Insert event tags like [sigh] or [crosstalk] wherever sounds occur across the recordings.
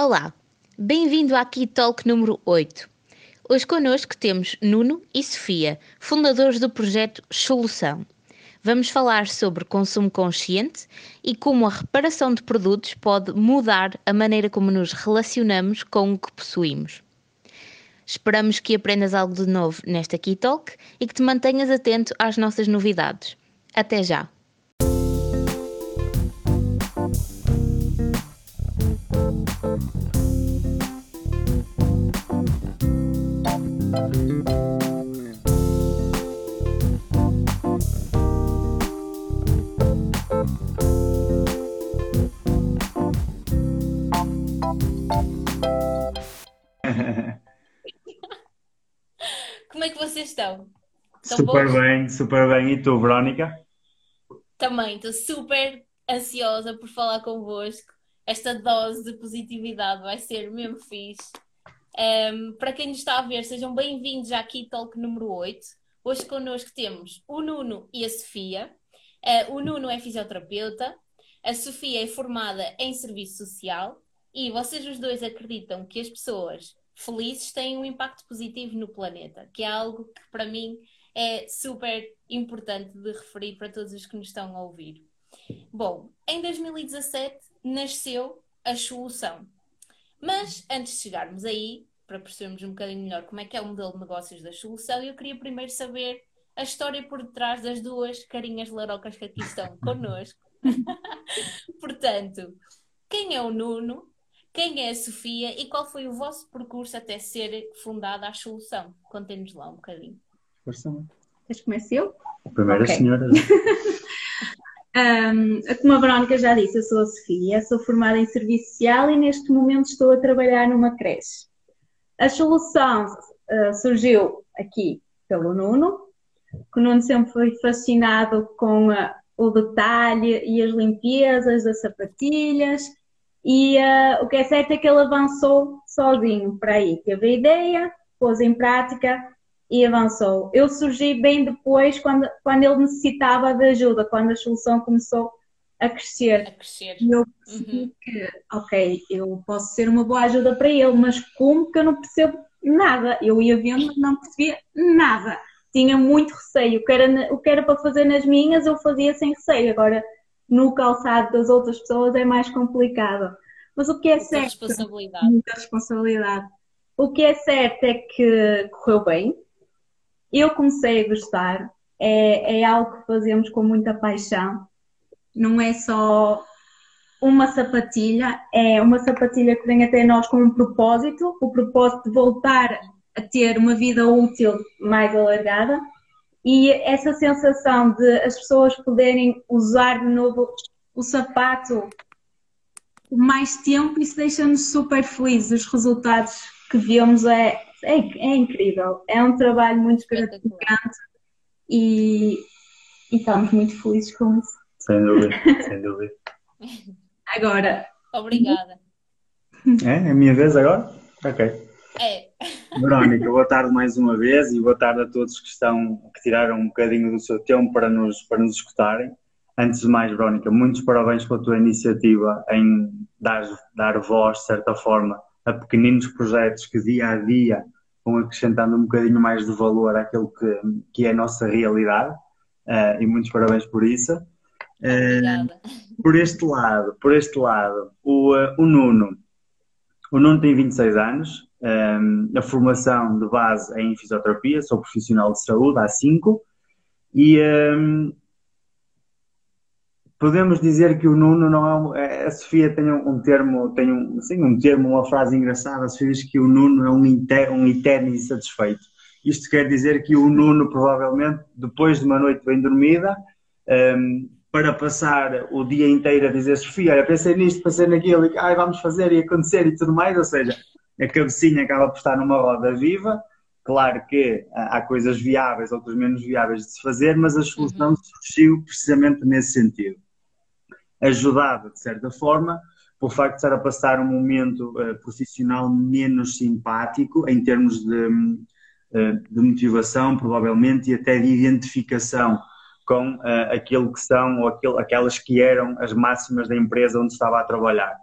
Olá, bem-vindo à Key Talk número 8. Hoje connosco temos Nuno e Sofia, fundadores do projeto Solução. Vamos falar sobre consumo consciente e como a reparação de produtos pode mudar a maneira como nos relacionamos com o que possuímos. Esperamos que aprendas algo de novo nesta Key Talk e que te mantenhas atento às nossas novidades. Até já! Vocês estão? estão super bons? bem, super bem. E tu, Verónica? Também, estou super ansiosa por falar convosco. Esta dose de positividade vai ser mesmo fixe. Um, para quem nos está a ver, sejam bem-vindos à Key Talk número 8. Hoje connosco temos o Nuno e a Sofia. Uh, o Nuno é fisioterapeuta, a Sofia é formada em serviço social e vocês os dois acreditam que as pessoas felizes têm um impacto positivo no planeta, que é algo que para mim é super importante de referir para todos os que nos estão a ouvir. Bom, em 2017 nasceu a solução. Mas antes de chegarmos aí, para percebermos um bocadinho melhor como é que é o modelo de negócios da solução, eu queria primeiro saber a história por detrás das duas carinhas larocas que aqui estão [laughs] connosco. [laughs] Portanto, quem é o Nuno quem é a Sofia e qual foi o vosso percurso até ser fundada a Solução? Contem-nos lá um bocadinho. Força. Queres começar eu? Primeira okay. senhora. [laughs] um, como a Verónica já disse, eu sou a Sofia, sou formada em Serviço Social e neste momento estou a trabalhar numa creche. A Solução uh, surgiu aqui pelo Nuno, que o Nuno sempre foi fascinado com uh, o detalhe e as limpezas das sapatilhas e uh, o que é certo é que ele avançou sozinho para aí. Teve a ideia, pôs em prática e avançou. Eu surgi bem depois, quando, quando ele necessitava de ajuda, quando a solução começou a crescer. A crescer. E eu percebi uhum. que, ok, eu posso ser uma boa ajuda para ele, mas como que eu não percebo nada? Eu ia vendo, mas não percebia nada. Tinha muito receio. O que, era, o que era para fazer nas minhas, eu fazia sem receio. Agora, no calçado das outras pessoas é mais complicado. Mas o que é muita certo. Responsabilidade. Muita responsabilidade. O que é certo é que correu bem. Eu comecei a gostar. É, é algo que fazemos com muita paixão. Não é só uma sapatilha, é uma sapatilha que vem até nós com um propósito, o propósito de voltar a ter uma vida útil mais alargada e essa sensação de as pessoas poderem usar de novo o sapato mais tempo, isso deixa-nos super felizes. Os resultados que vemos é, é, é incrível. É um trabalho muito gratificante e, e estamos muito felizes com isso. Sem dúvida, sem dúvida. Agora. Obrigada. É? É a minha vez agora? Ok. É. Verónica, boa tarde mais uma vez e boa tarde a todos que estão, que tiraram um bocadinho do seu tempo para nos, para nos escutarem. Antes de mais, Verónica, muitos parabéns pela tua iniciativa em dar, dar voz, de certa forma, a pequeninos projetos que dia a dia vão acrescentando um bocadinho mais de valor àquilo que, que é a nossa realidade. Uh, e muitos parabéns por isso. Uh, por este lado, por este lado, o, uh, o Nuno. O Nuno tem 26 anos, um, a formação de base é em fisioterapia, sou profissional de saúde há 5 e um, podemos dizer que o Nuno não é, a Sofia tem um, termo, tem um, sim, um termo, uma frase engraçada, a Sofia diz que o Nuno é um, inter, um eterno insatisfeito. Isto quer dizer que o Nuno provavelmente, depois de uma noite bem dormida, um, para passar o dia inteiro a dizer Sofia, olha, pensei nisto, pensei naquilo, e ai, vamos fazer e acontecer e tudo mais, ou seja, a cabecinha acaba por estar numa roda viva. Claro que há coisas viáveis, outras menos viáveis de se fazer, mas a solução uhum. surgiu precisamente nesse sentido. Ajudada, de certa forma, pelo facto de estar a passar um momento uh, profissional menos simpático, em termos de, uh, de, motivação, provavelmente, e até de identificação com uh, aquilo que são ou aquilo, aquelas que eram as máximas da empresa onde estava a trabalhar.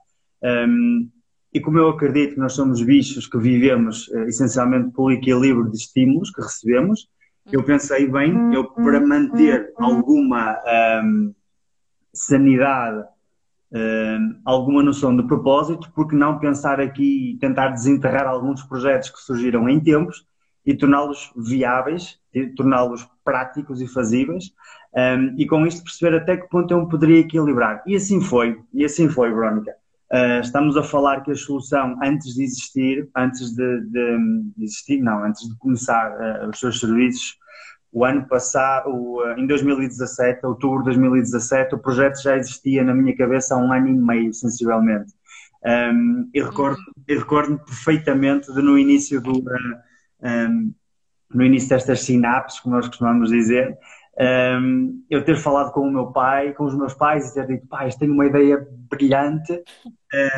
Um, e como eu acredito que nós somos bichos que vivemos uh, essencialmente pelo equilíbrio de estímulos que recebemos, eu pensei, bem, eu para manter alguma um, sanidade, um, alguma noção de propósito, porque não pensar aqui e tentar desenterrar alguns projetos que surgiram em tempos e torná-los viáveis, torná-los práticos e fazíveis, um, e com isto perceber até que ponto eu me poderia equilibrar. E assim foi, e assim foi, Verónica. Uh, estamos a falar que a solução, antes de existir, antes de, de, de existir, não, antes de começar uh, os seus serviços, o ano passado, uh, em 2017, outubro de 2017, o projeto já existia na minha cabeça há um ano e meio, sensivelmente. Um, e recordo, recordo perfeitamente de no início do, um, no início destas sinapses, como nós costumamos dizer, um, eu ter falado com o meu pai, com os meus pais e ter dito, pais, tenho uma ideia brilhante.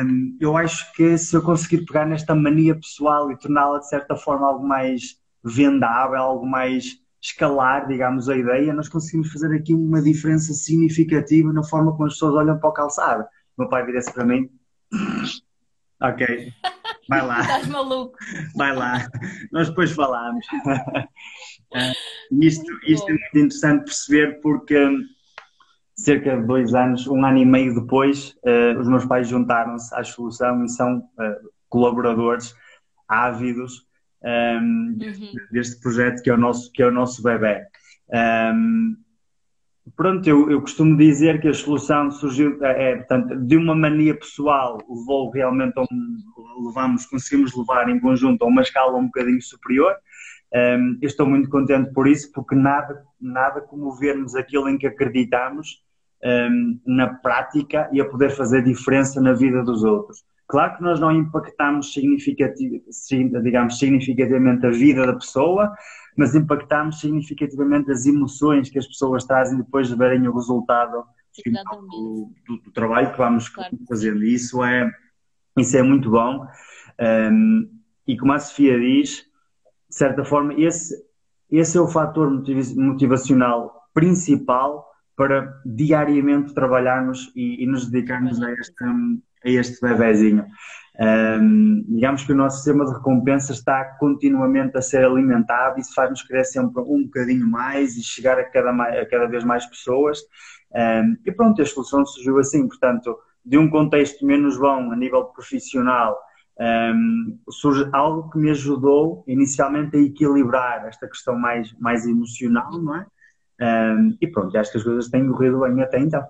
Um, eu acho que se eu conseguir pegar nesta mania pessoal e torná-la de certa forma algo mais vendável, algo mais escalar, digamos, a ideia, nós conseguimos fazer aqui uma diferença significativa na forma como as pessoas olham para o calçado. O meu pai vira-se para mim, ok, vai lá. Estás maluco. Vai lá, nós depois falamos. [laughs] Isto, isto é muito interessante perceber porque cerca de dois anos, um ano e meio depois, uh, os meus pais juntaram-se à solução e são uh, colaboradores ávidos um, deste, uhum. deste, projeto que é o nosso, que é o nosso bebê. Um, pronto, eu, eu, costumo dizer que a solução surgiu, é, portanto, de uma mania pessoal, levou realmente a um, levamos, conseguimos levar em conjunto a uma escala um bocadinho superior, um, estou muito contente por isso, porque nada, nada como vermos aquilo em que acreditamos um, na prática e a poder fazer diferença na vida dos outros. Claro que nós não impactamos significativ digamos, significativamente a vida da pessoa, mas impactamos significativamente as emoções que as pessoas trazem depois de verem o resultado do, do, do, trabalho que vamos claro. fazendo. E isso é, isso é muito bom. Um, e como a Sofia diz, de certa forma, esse, esse é o fator motivacional principal para diariamente trabalharmos e, e nos dedicarmos a este, a este bebezinho. Um, digamos que o nosso sistema de recompensa está continuamente a ser alimentado isso faz-nos querer sempre um bocadinho mais e chegar a cada, a cada vez mais pessoas. Um, e pronto, a solução surgiu assim, portanto, de um contexto menos bom a nível profissional um, surge algo que me ajudou inicialmente a equilibrar esta questão mais, mais emocional, não é? E pronto, acho que as coisas têm corrido bem até então.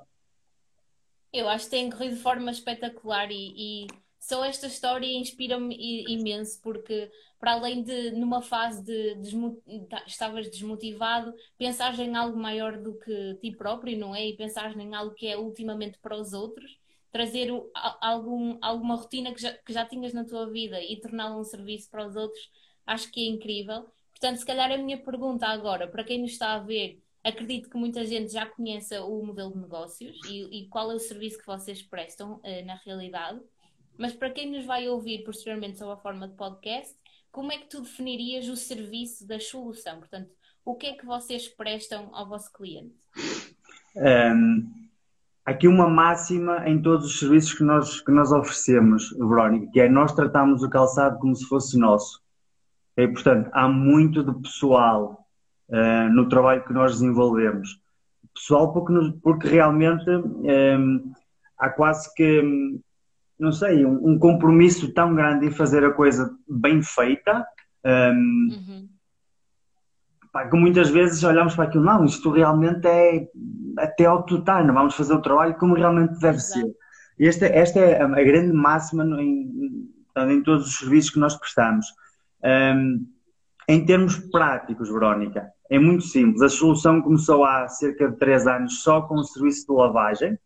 Eu acho que têm corrido de forma espetacular e, e só esta história inspira-me imenso porque para além de numa fase de desmo tá, estavas desmotivado, pensares em algo maior do que ti próprio, não é? E pensares em algo que é ultimamente para os outros trazer algum, alguma rotina que já, que já tinhas na tua vida e torná-la um serviço para os outros, acho que é incrível. Portanto, se calhar a minha pergunta agora, para quem nos está a ver, acredito que muita gente já conheça o modelo de negócios e, e qual é o serviço que vocês prestam uh, na realidade. Mas para quem nos vai ouvir posteriormente sob a forma de podcast, como é que tu definirias o serviço da solução? Portanto, o que é que vocês prestam ao vosso cliente? Um, aqui uma máxima em todos os serviços que nós, que nós oferecemos, Verónica, que é nós tratamos o calçado como se fosse nosso. E, portanto, há muito de pessoal uh, no trabalho que nós desenvolvemos. Pessoal porque, porque realmente um, há quase que, não sei, um, um, compromisso tão grande em fazer a coisa bem feita. Um, uhum pá, que muitas vezes olhamos para aquilo, não, isto realmente é até ao total, não vamos fazer o trabalho como realmente deve Exato. ser. Esta, esta é a grande máxima em, em todos os serviços que nós prestamos. Um, em termos práticos, Verónica, é muito simples. A solução começou há cerca de 3 anos só com o serviço de lavagem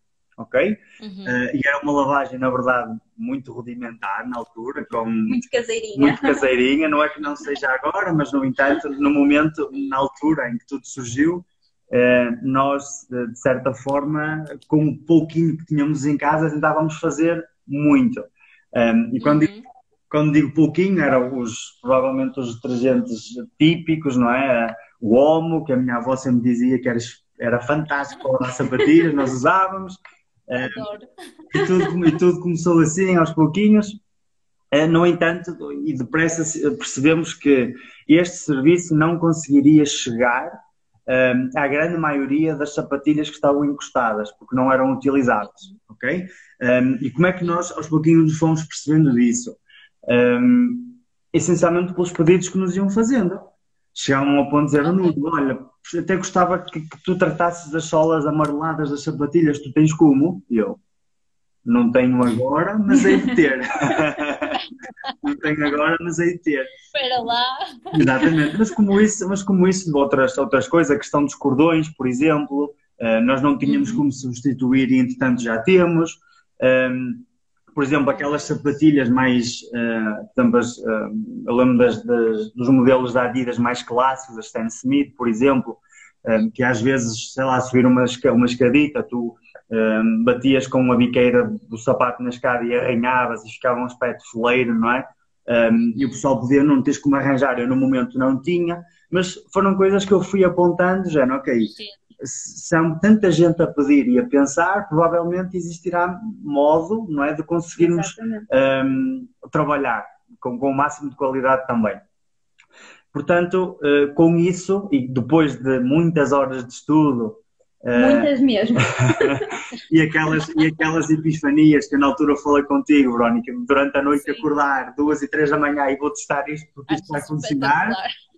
ok? Uhum. Uh, e era uma lavagem, na verdade, muito rudimentar na altura, com muito caseirinha. Muito caseirinha, não é que não seja agora, mas no entanto, no momento, na altura em que tudo surgiu, uh, nós, de certa forma, com o pouquinho que tínhamos em casa, tentávamos fazer muito. Um, ehm, e quando, uhum. digo, quando digo pouquinho, eram os, provavelmente os detergentes típicos, não é? O Omo, que a minha avó sempre dizia que era, era fantástico para as sapatilhas, nós usávamos. Adoro. E tudo, e tudo começou assim, aos pouquinhos. Uh, no entanto, e depressa percebemos que este serviço não conseguiria chegar um, à grande maioria das sapatilhas que estavam encostadas, porque não eram utilizadas, ok? Um, e como é que nós, aos pouquinhos, nos fomos percebendo disso? Um, essencialmente pelos pedidos que nos iam fazendo. Chegavam ao ponto de dizer, okay. Olha, até gostava que, que, tu tratasses as solas amareladas das sapatilhas, tu tens como? E eu, não tenho agora, mas hei de ter. [laughs] não tenho agora, mas hei de ter. Espera lá. Exatamente. Mas como isso, mas como isso outras, outras coisas, a questão dos cordões, por exemplo, uh, nós não tínhamos uhum. como substituir e entretanto já temos. Um, ehm, por exemplo, aquelas sapatilhas mais, uh, tambas, uh, eu lembro das, das, dos modelos da Adidas mais clássicos, a Stan Smith, por exemplo, um, que às vezes, sei lá, subir uma, uma escadita, tu um, batias com a biqueira do sapato na escada e arranhavas e ficava um aspecto foleiro, não é? Um, e o pessoal podia não ter como arranjar, eu no momento não tinha, mas foram coisas que eu fui apontando, já, não, ok, Sim. Se há tanta gente a pedir e a pensar, provavelmente existirá modo, não é, de conseguirmos um, trabalhar com, com o máximo de qualidade também. Portanto, uh, com isso, e depois de muitas horas de estudo, Muitas mesmo. [laughs] e, aquelas, e aquelas epifanias que eu na altura falei contigo, Verónica, durante a noite Sim. acordar, duas e três da manhã e vou testar isto porque isto vai funcionar.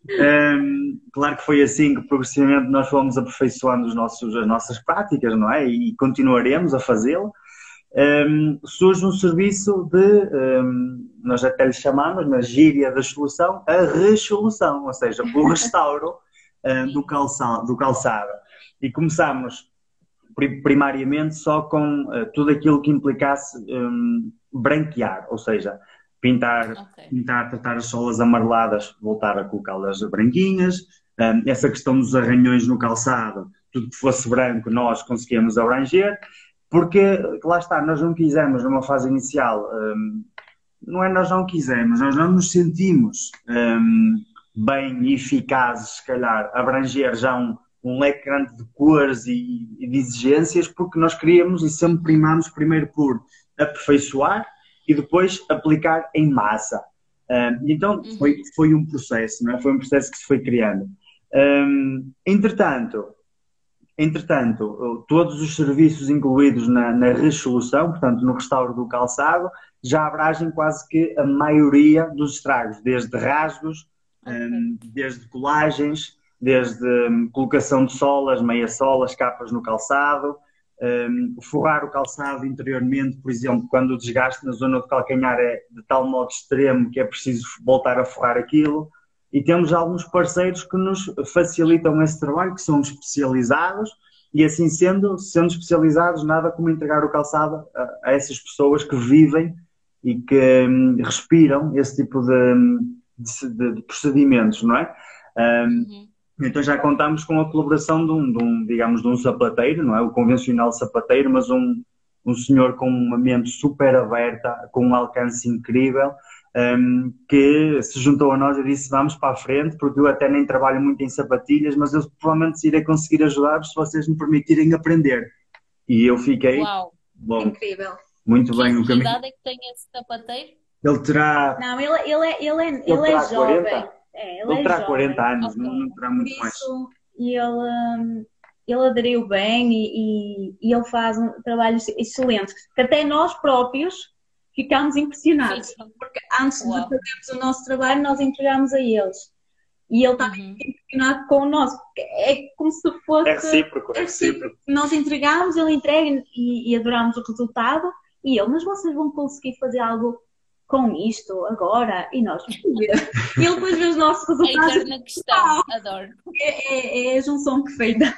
Um, claro que foi assim que progressivamente nós fomos aperfeiçoando os nossos, as nossas práticas, não é? E continuaremos a fazê-lo. Um, surge um serviço de, um, nós até lhe chamamos, na gíria da solução, a resolução, ou seja, o [laughs] restauro do, calçado, do calçado e começámos primariamente só com uh, tudo aquilo que implicasse branquear, ou seja, pintar, okay. pintar, tratar as solas amareladas, voltar a colocá-las branquinhas, um, essa questão dos arranhões no calçado, tudo que fosse branco nós conseguíamos abranger, porque lá está, nós não quisemos numa fase inicial, um, não é nós não quisemos, nós não nos sentimos um, bem eficazes, se calhar, abranger já um um leque grande de cores e, e de exigências, porque nós queríamos e sempre primámos primeiro por aperfeiçoar e depois aplicar em massa. Um, então uhum. foi, foi um processo, não é? foi um processo que se foi criando. Um, entretanto, entretanto, todos os serviços incluídos na, na resolução, portanto no restauro do calçado, já abrangem quase que a maioria dos estragos, desde rasgos, um, desde colagens, desde um, colocação de solas, meia solas, capas no calçado, um, forrar o calçado interiormente, por exemplo, quando o desgaste na zona do calcanhar é de tal modo extremo que é preciso voltar a forrar aquilo. E temos alguns parceiros que nos facilitam esse trabalho, que são especializados, e assim sendo, sendo especializados, nada como entregar o calçado a, a essas pessoas que vivem e que um, respiram esse tipo de, de, de, procedimentos, não é? Um, uhum. Então já contamos com a colaboração de um, de um, digamos, de um sapateiro, não é o convencional sapateiro, mas um, um senhor com uma mente super aberta, com um alcance incrível, um, que se juntou a nós e disse vamos para a frente, porque eu até nem trabalho muito em sapatilhas, mas eu provavelmente irei conseguir ajudar-vos se vocês me permitirem aprender. E eu fiquei... Uau, bom, incrível. Muito que bem. Que idade é que tem esse sapateiro? Ele terá... Não, ele, ele, é, ele, é, ele, ele é jovem. 40? É, ele não é terá jovem. 40 anos, okay. não, terá muito mais. E ele, hum, ele aderiu bem e, e, e, ele faz um trabalho excelente, que até nós próprios ficámos impressionados, Sim. porque antes Uau. de fazermos o nosso trabalho, nós entregamos a eles. E ele está uhum. impressionado com o nosso. É como se fosse. É recíproco, é recíproco. Nós entregamos, ele entrega e, e adoramos o resultado. E ele, mas vocês vão conseguir fazer algo com isto agora e nós. E ele depois vê os nossos resultados. A eterna questão, adoro. É, é, é, a junção perfeita.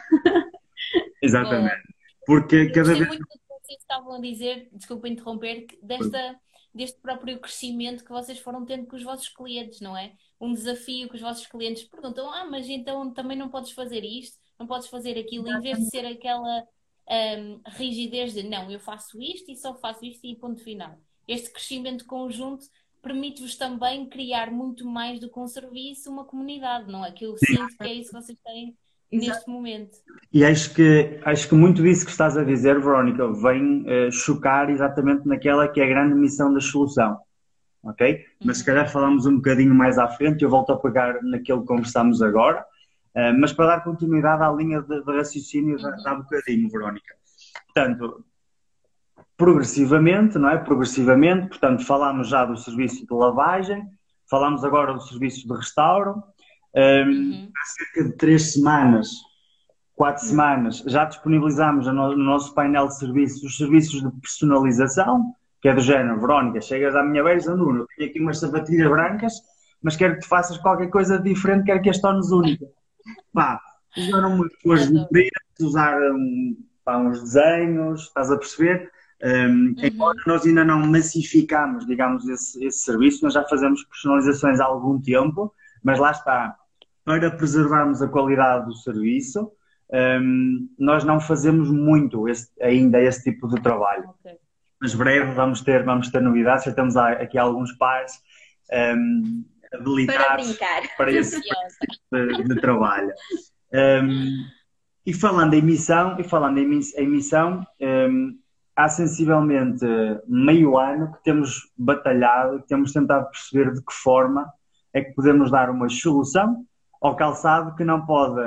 Exatamente. Porque cada vez. muito do que vocês estavam a dizer, desculpa interromper, desta, deste próprio crescimento que vocês foram tendo com os vossos clientes, não é? Um desafio que os vossos clientes perguntam: ah, mas então também não podes fazer isto, não podes fazer aquilo, em vez de ser aquela um, rigidez de não, eu faço isto e só faço isto e ponto final este crescimento conjunto permite-vos também criar muito mais do que um serviço, uma comunidade, não é? Que eu sinto que é isso que vocês têm neste momento. E acho que, acho que muito disso que estás a dizer, Verónica, vem uh, chocar exatamente naquela que é a grande missão da solução. ok? Mas se calhar falamos um bocadinho mais à frente, eu volto a pegar naquilo que conversamos agora, uh, mas para dar continuidade à linha de, de raciocínio uhum. há bocadinho, Verónica. Portanto, progressivamente, não é? Progressivamente, portanto, falámos já do serviço de lavagem, falámos agora do serviço de restauro. Um, uhum. Há cerca de três semanas, quatro uhum. semanas, já disponibilizámos no, nosso painel de serviços os serviços de personalização, que é do género, Verónica, chegas à minha beira e Nuno, tenho aqui umas sapatilhas brancas, mas quero que tu faças qualquer coisa diferente, quero que as tornes únicas. Pá, usaram umas cores diferentes, usaram pá, uns desenhos, estás a perceber? Um, uhum. Embora nós ainda não massificamos, digamos, esse, esse serviço, nós já fazemos personalizações há algum tempo, mas lá está, para preservarmos a qualidade do serviço, um, nós não fazemos muito esse, ainda esse tipo de trabalho. Okay. Mas breve vamos ter, vamos ter novidades, já temos aqui alguns pares um, habilitados para, para esse tipo de, de trabalho. Um, e falando em missão, e falando em emissão, um, há sensivelmente meio ano que temos batalhado, que temos tentado perceber de que forma é que podemos dar uma solução ao calçado que não pode,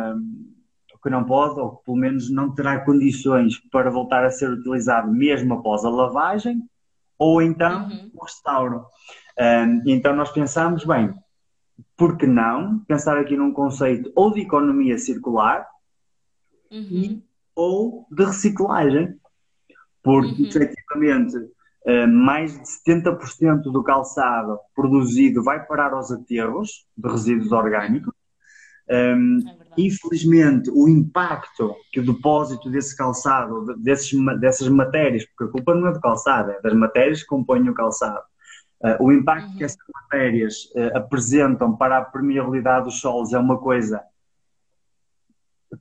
que não pode, ou que pelo menos não terá condições para voltar a ser utilizado mesmo após a lavagem, ou então uhum. o restauro. Um, então nós pensamos, bem, por que não pensar aqui num conceito ou de economia circular uhum. ou de reciclagem porque uhum. efetivamente eh, mais de 70% do calçado produzido vai parar aos aterros de resíduos orgânicos. Um, é infelizmente, o impacto que o depósito desse calçado, desses, dessas matérias, porque a culpa não é do calçado, é das matérias que compõem o calçado, uh, o impacto uhum. que essas matérias uh, apresentam para a permeabilidade dos solos é uma coisa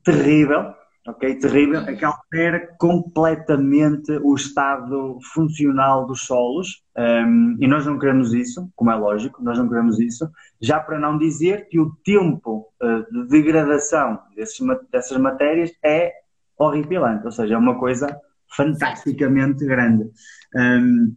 terrível ok? Terrível, é que altera completamente o estado funcional dos solos um, e nós não queremos isso, como é lógico, nós não queremos isso, já para não dizer que o tempo uh, de degradação desses, dessas matérias é horripilante, ou seja, é uma coisa fantasticamente grande. Um,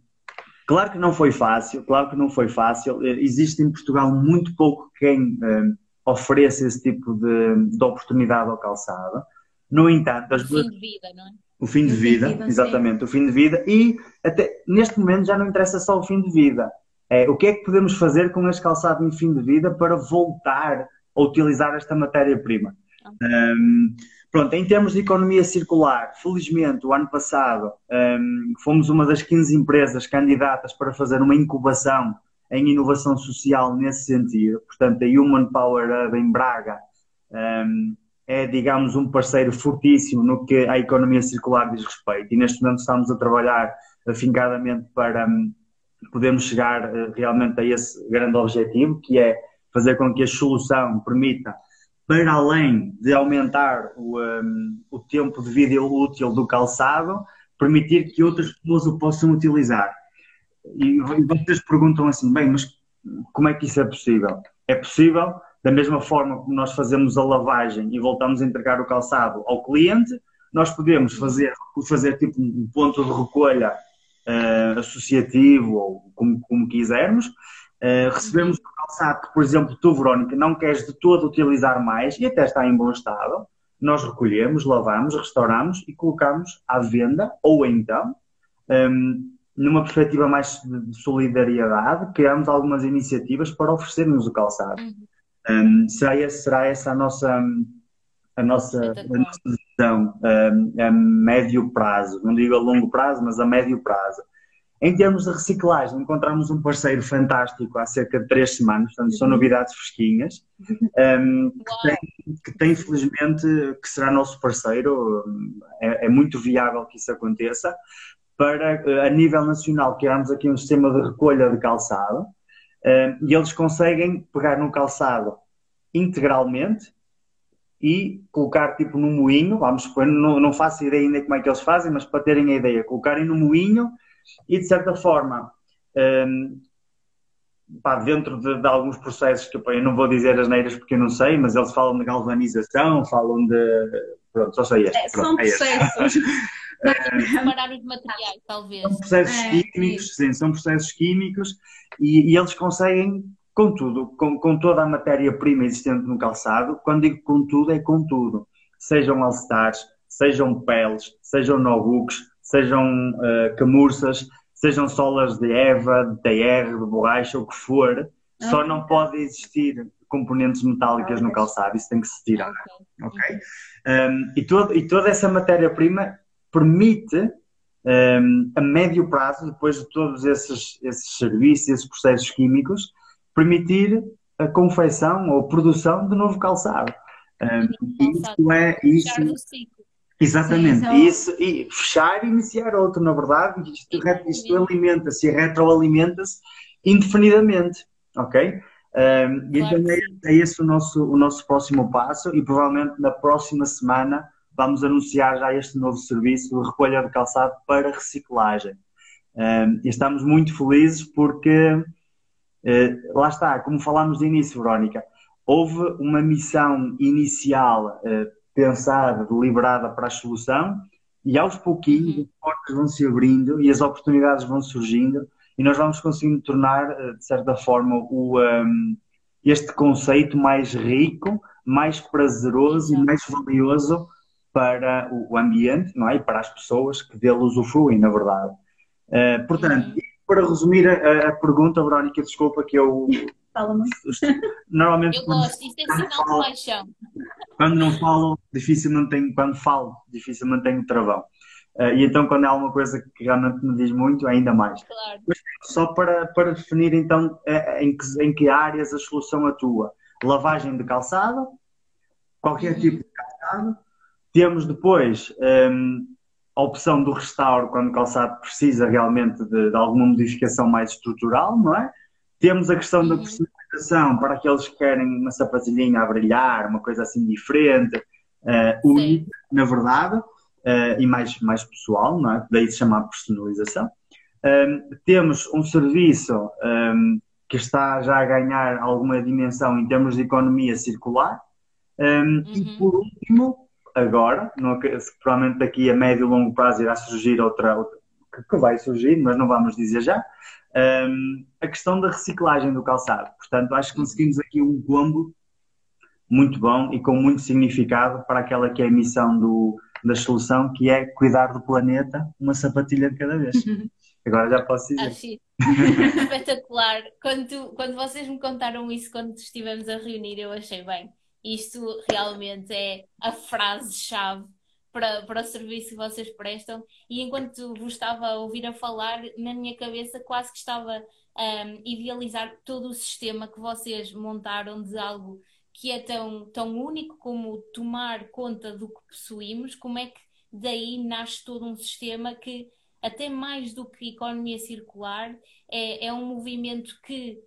claro que não foi fácil, claro que não foi fácil, existe em Portugal muito pouco quem um, ofereça esse tipo de, de oportunidade ao calçado. No entanto, as duas. O fim de vida, não é? O fim de vida, vida exatamente, sim. o fim de vida. E até neste momento já não interessa só o fim de vida. É, o que é que podemos fazer com este calçado em fim de vida para voltar a utilizar esta matéria-prima? Um, pronto, em termos de economia circular, felizmente, o ano passado um, fomos uma das 15 empresas candidatas para fazer uma incubação em inovação social nesse sentido. Portanto, a Human Power Hub em Braga um, é, digamos, um parceiro fortíssimo no que a economia circular diz respeito. E neste momento estamos a trabalhar afincadamente para um, podermos chegar uh, realmente a esse grande objetivo, que é fazer com que a solução permita, para além de aumentar o, um, o tempo de vida útil do calçado, permitir que outras pessoas o possam utilizar. E vocês perguntam assim, bem, mas como é que isso é possível? É possível da mesma forma como nós fazemos a lavagem e voltamos a entregar o calçado ao cliente, nós podemos fazer, fazer tipo um ponto de recolha uh, associativo ou como, como quisermos. Uh, recebemos o calçado que, por exemplo, tu, Verónica, não queres de todo utilizar mais e até está em bom estado. Nós recolhemos, lavamos, restauramos e colocamos à venda ou então, um, ehm, numa perspectiva mais de solidariedade, criamos algumas iniciativas para oferecermos o calçado. Uhum. Um, será, esse, será essa a nossa, a nossa, a nossa visão um, a médio prazo, não digo a longo prazo, mas a médio prazo. Em termos de reciclagem, encontramos um parceiro fantástico há cerca de três semanas, portanto, são uhum. novidades fresquinhas, um, que, tem, que tem, felizmente, que será nosso parceiro, é, é, muito viável que isso aconteça, para, a nível nacional, criarmos aqui um sistema de recolha de calçado, Uh, e eles conseguem pegar no calçado integralmente e colocar tipo no moinho, vamos supor, não, não faço ideia ainda como é que eles fazem, mas para terem a ideia, colocarem no moinho e de certa forma um, pá, dentro de, de, alguns processos que eu não vou dizer as neiras porque eu não sei, mas eles falam de galvanização, falam de pronto, só sei este. É, pronto, são é processos. [laughs] separar os materiais, talvez. São processos É, químicos, sim, são processos químicos e, e eles conseguem com tudo, com, com toda a matéria-prima existente no calçado. Quando digo com tudo, é com tudo. Sejam all-stars, sejam peles, sejam notebooks, sejam uh, camurças, sejam solas de EVA, de TR, de borracha, o que for. Só Ok. não pode existir componentes metálicas no calçado, isso tem que se tirar. Ok. Ok? Um, e, todo- e toda essa matéria-prima permite, um, a médio prazo, depois de todos esses, esses serviços, esses processos químicos, permitir a confecção ou produção de novo calçado. Um, e isso é isso, do ciclo. exatamente, Sim, então- isso, e fechar e iniciar outro, na verdade, isto, isto alimenta-se e retroalimenta-se indefinidamente, ok? Um, e Claro então é, é esse o nosso, o nosso próximo passo e provavelmente na próxima semana vamos anunciar já este novo serviço de recolha de calçado para reciclagem. Um, e estamos muito felizes porque, eh, lá está, como falámos de início, Verónica, houve uma missão inicial eh, pensada, deliberada para a solução e aos pouquinhos Uhum. as portas vão se abrindo e as oportunidades vão surgindo e nós vamos conseguindo tornar, eh, de certa forma, o, um, este conceito mais rico, mais prazeroso e mais valioso para o ambiente, não é? E para as pessoas que dele usufruem, na verdade. Eh, portanto, Uhum. para resumir a, a pergunta, Verónica, desculpa que eu Fala muito. [laughs] normalmente Eu quando, gosto, isso é sinal de paixão. quando não falo, dificilmente tenho, quando falo, dificilmente tenho travão. Eh, e então quando é alguma coisa que realmente me diz muito, ainda mais. Claro. Só para, para definir então eh, em que, em que áreas a solução atua. Lavagem de calçado, qualquer Uhum. tipo de calçado. Temos depois ehm, a opção do restauro quando o calçado precisa realmente de, de alguma modificação mais estrutural, não é? Temos a questão da Uhum. personalização para aqueles que querem uma sapatilhinha a brilhar, uma coisa assim diferente, eh, única, na verdade, eh, e mais, mais pessoal, não é? Daí se chama personalização. Um, temos um serviço um, que está já a ganhar alguma dimensão em termos de economia circular. Um, E Uhum. por último, agora, não, provavelmente daqui a médio e longo prazo irá surgir outra, outra que, vai surgir, mas não vamos dizer já, um, a questão da reciclagem do calçado. Portanto, acho que conseguimos aqui um combo muito bom e com muito significado para aquela que é a missão do, da solução, que é cuidar do planeta uma sapatilha de cada vez. Agora já posso dizer. Acho isso [laughs] espetacular. Quando, tu- quando vocês me contaram isso, quando estivemos a reunir, eu achei bem. Isto realmente é a frase-chave para, para o serviço que vocês prestam. E enquanto vos estava a ouvir a falar, na minha cabeça quase que estava a idealizar todo o sistema que vocês montaram de algo que é tão, tão único como tomar conta do que possuímos, como é que daí nasce todo um sistema que até mais do que economia circular, é, é um movimento que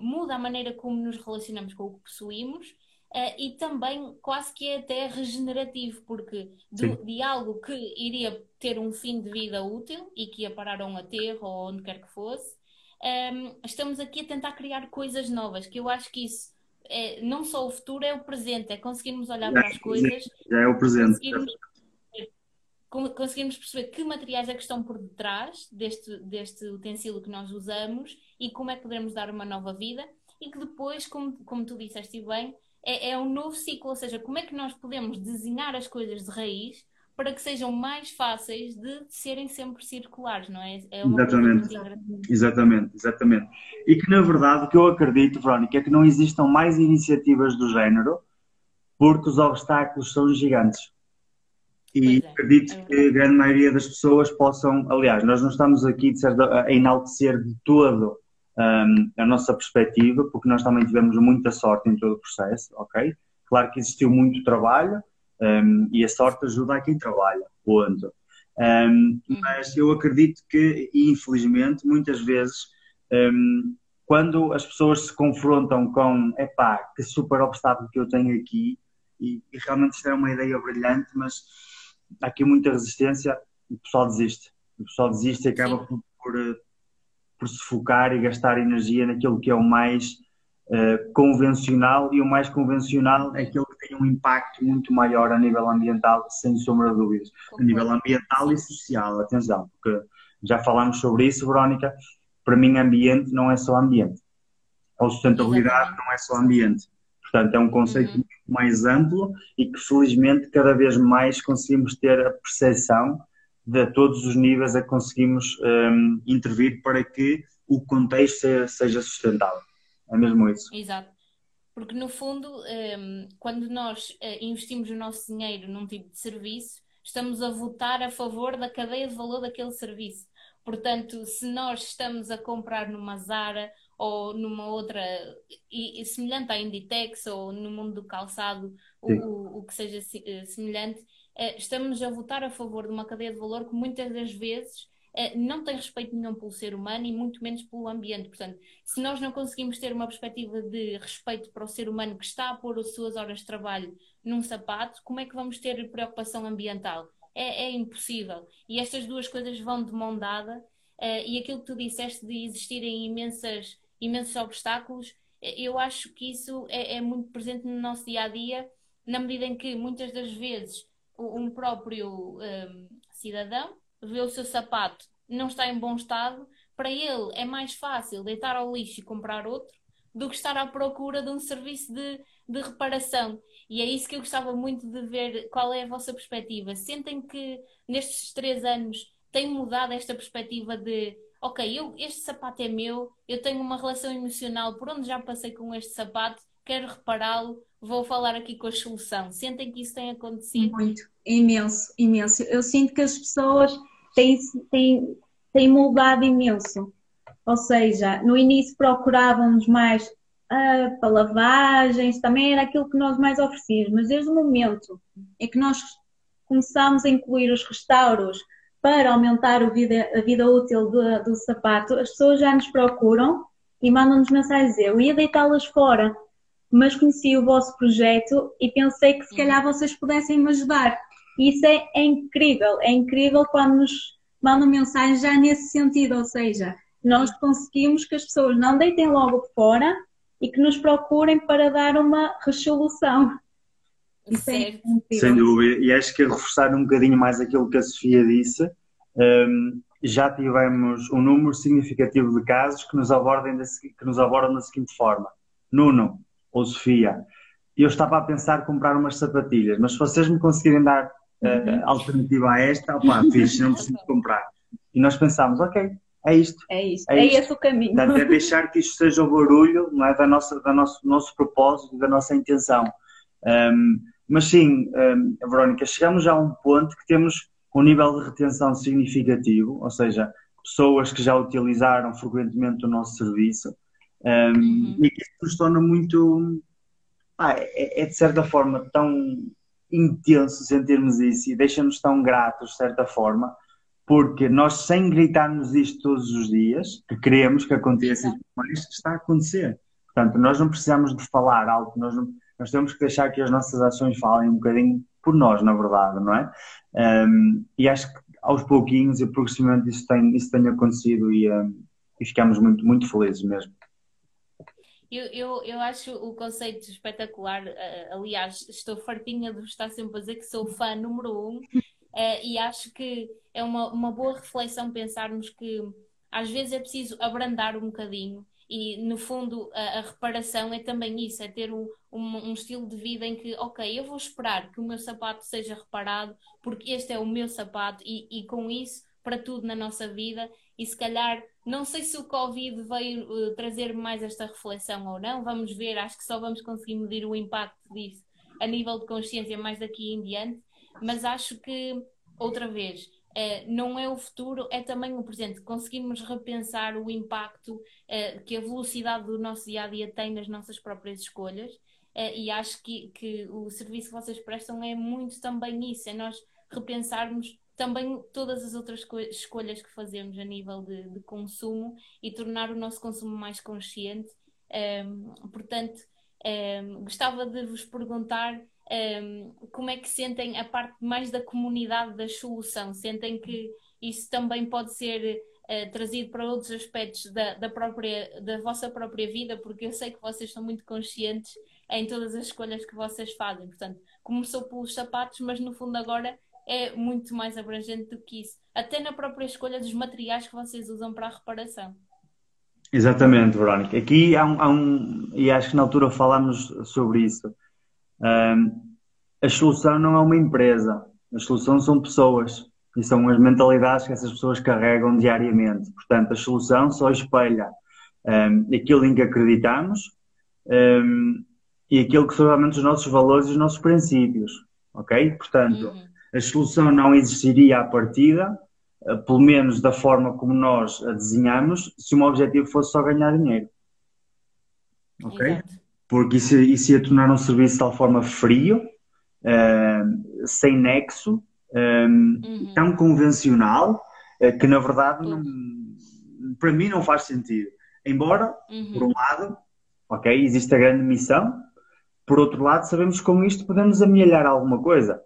muda a maneira como nos relacionamos com o que possuímos eh, e também quase que é até regenerativo, porque Sim. de algo que iria ter um fim de vida útil e que ia parar a um aterro ou onde quer que fosse, eh, estamos aqui a tentar criar coisas novas, que eu acho que isso é, não só o futuro, é o presente, é conseguirmos olhar para as coisas Já é o presente. conseguirmos, con- conseguirmos perceber que materiais é que estão por detrás deste, deste utensílio que nós usamos e como é que podemos dar uma nova vida e que depois, como, como tu disseste bem, é, é um novo ciclo, ou seja, como é que nós podemos desenhar as coisas de raiz para que sejam mais fáceis de serem sempre circulares, não é? É Exatamente. Exatamente, exatamente. E que na verdade o que eu acredito, Verónica, é que não existam mais iniciativas do género porque os obstáculos são gigantes. E é, acredito é que a grande maioria das pessoas possam, aliás, nós não estamos aqui de certa, a enaltecer de todo hum, a nossa perspectiva, porque nós também tivemos muita sorte em todo o processo, ok? Claro que existiu muito trabalho hum, e a sorte ajuda a quem trabalha, ponto. Hum, Uhum. mas eu acredito que, infelizmente, muitas vezes, hum, quando as pessoas se confrontam com, epá, que super obstáculo que eu tenho aqui, e, e realmente isto é uma ideia brilhante, mas há aqui muita resistência, o pessoal desiste. O pessoal desiste e acaba por, eh, por se focar e gastar energia naquilo que é o mais eh, convencional, e o mais convencional é aquele que tem um impacto muito maior a nível ambiental, sem sombra de dúvidas. A nível ambiental e social, atenção, porque já falámos sobre isso, Verónica. Para mim, ambiente não é só ambiente. Ou sustentabilidade não é só ambiente. Portanto, é um conceito uhum. muito mais amplo e que, felizmente, cada vez mais conseguimos ter a percepção de todos os níveis a que conseguimos um, intervir para que o contexto seja, seja sustentável. É mesmo isso. Exato. Porque, no fundo, um, quando nós uh, investimos o nosso dinheiro num tipo de serviço, estamos a votar a favor da cadeia de valor daquele serviço. Portanto, se nós estamos a comprar numa Zara ou numa outra, e, e semelhante à Inditex ou no mundo do calçado, o, o, que seja eh, semelhante, eh, estamos a votar a favor de uma cadeia de valor que muitas das vezes eh, não tem respeito nenhum pelo ser humano e muito menos pelo ambiente. Portanto, se nós não conseguimos ter uma perspectiva de respeito para o ser humano que está a pôr as suas horas de trabalho num sapato, como é que vamos ter preocupação ambiental? É, é impossível. E estas duas coisas vão de mão dada. Uh, e aquilo que tu disseste de existirem imensas, imensos obstáculos, eu acho que isso é, é, muito presente no nosso dia a dia, na medida em que muitas das vezes um próprio um, cidadão vê o seu sapato não está em bom estado, para ele é mais fácil deitar ao lixo e comprar outro do que estar à procura de um serviço de, de reparação. E é isso que eu gostava muito de ver qual é a vossa perspectiva. Sentem que nestes três anos tem mudado esta perspectiva de ok, eu, este sapato é meu, eu tenho uma relação emocional por onde já passei com este sapato, quero repará-lo, vou falar aqui com a solução. Sentem que isso tem acontecido? Muito, imenso, imenso. Eu sinto que as pessoas têm, têm, têm mudado imenso. Ou seja, no início procurávamos mais uh, para lavagens, também era aquilo que nós mais oferecíamos, mas desde o momento em que nós começámos a incluir os restauros para aumentar a vida, a vida útil do, do sapato, as pessoas já nos procuram e mandam-nos mensagens eu ia deitá-las fora, mas conheci o vosso projeto e pensei que se uhum. calhar vocês pudessem me ajudar. E isso é, é incrível, é incrível quando nos mandam mensagens já nesse sentido, ou seja, nós conseguimos que as pessoas não deitem logo fora e que nos procurem para dar uma resolução. Isso é Sem dúvida, e acho que a reforçar um bocadinho mais aquilo que a Sofia disse, um, já tivemos um número significativo de casos que nos, abordem da, que nos abordam da seguinte forma: Nuno ou Sofia, eu estava a pensar comprar umas sapatilhas, mas se vocês me conseguirem dar uh, alternativa a esta, opá, fixe, não preciso [laughs] comprar. E nós pensámos, ok, é isto. É isto, é, é isto. esse o caminho. Portanto, é deixar que isto seja o barulho não é, da nossa, da nosso, nosso propósito, da nossa intenção. Um, mas sim, um, Verónica, chegamos já a um ponto que temos um nível de retenção significativo, ou seja, pessoas que já utilizaram frequentemente o nosso serviço, um, uhum. e que isso nos torna muito. Ah, é, é, de certa forma tão intenso sentirmos isso e deixa-nos tão gratos, de certa forma, porque nós, sem gritarmos isto todos os dias, que queremos que aconteça, mas está a acontecer. Portanto, nós não precisamos de falar alto, nós, não, nós temos que deixar que as nossas ações falem um bocadinho por nós, na verdade, não é? Um, e acho que aos pouquinhos e progressivamente isso tem, isso tem acontecido e, um, e ficamos muito, muito felizes mesmo. Eu, eu, eu acho o conceito espetacular. aliás, estou fartinha de estar sempre a dizer que sou fã número um Uh, e acho que é uma, uma boa reflexão pensarmos que às vezes é preciso abrandar um bocadinho e no fundo a, a reparação é também isso, é ter um, um, um, estilo de vida em que, ok, eu vou esperar que o meu sapato seja reparado porque este é o meu sapato e, e com isso para tudo na nossa vida e se calhar não sei se o Covid veio uh, trazer mais esta reflexão ou não, vamos ver, acho que só vamos conseguir medir o impacto disso a nível de consciência mais daqui em diante, mas acho que, outra vez, é, não é o futuro, é também o presente. Conseguimos repensar o impacto é, que a velocidade do nosso dia a dia tem nas nossas próprias escolhas. E acho que, que o serviço que vocês prestam é muito também isso, é nós repensarmos também todas as outras escolhas que fazemos a nível de, de, consumo e tornar o nosso consumo mais consciente. Um, portanto, um, gostava de vos perguntar um, como é que sentem a parte mais da comunidade da solução? Sentem que isso também pode ser uh, trazido para outros aspectos da, da, própria, da vossa própria vida, porque eu sei que vocês são muito conscientes em todas as escolhas que vocês fazem. Portanto, começou pelos sapatos, mas no fundo agora é muito mais abrangente do que isso. Até na própria escolha dos materiais que vocês usam para a reparação. Exatamente, Verónica. Aqui há um, há um e acho que na altura falámos sobre isso. Um, a solução não é uma empresa, a solução são pessoas e são as mentalidades que essas pessoas carregam diariamente. Portanto, a solução só espelha um, aquilo em que acreditamos um, e aquilo que são realmente os nossos valores e os nossos princípios. Ok? Portanto, uhum. A solução não existiria à partida, uh, pelo menos da forma como nós a desenhamos, se o meu objetivo fosse só ganhar dinheiro. Ok? Exato. Porque isso, isso ia tornar um serviço de tal forma frio, uh, sem nexo, um, uhum. tão convencional, uh, que na verdade não, para mim não faz sentido. Embora, uhum. por um lado, ok, existe a grande missão, por outro lado, sabemos que com isto podemos amelhar alguma coisa.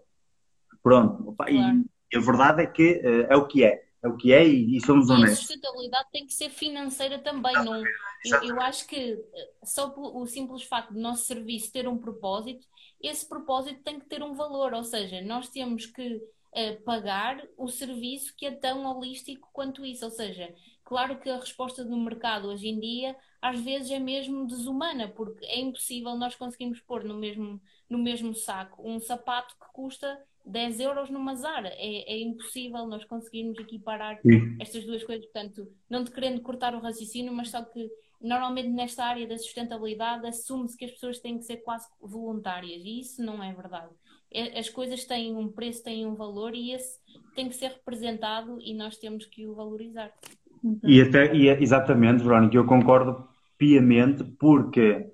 Pronto, opa, claro. e a verdade é que uh, é o que é. É o que é e, e somos honestos. a sustentabilidade tem que ser financeira também. Não, eu, eu acho que eh, só o simples facto de nosso serviço ter um propósito, esse propósito tem que ter um valor. Ou seja, nós temos que uh, pagar o serviço que é tão holístico quanto isso. Ou seja, claro que a resposta do mercado hoje em dia às vezes é mesmo desumana, porque é impossível nós conseguirmos pôr no mesmo, no mesmo saco um sapato que custa 10 euros numa Zara. É, é impossível nós conseguirmos equiparar Sim. estas duas coisas. Portanto, não te querendo cortar o raciocínio, mas só que normalmente nesta área da sustentabilidade assume-se que as pessoas têm que ser quase voluntárias e isso não é verdade. É, as coisas têm um preço, têm um valor e esse tem que ser representado e nós temos que o valorizar. E até, e, exatamente, Verónica, eu concordo piamente porque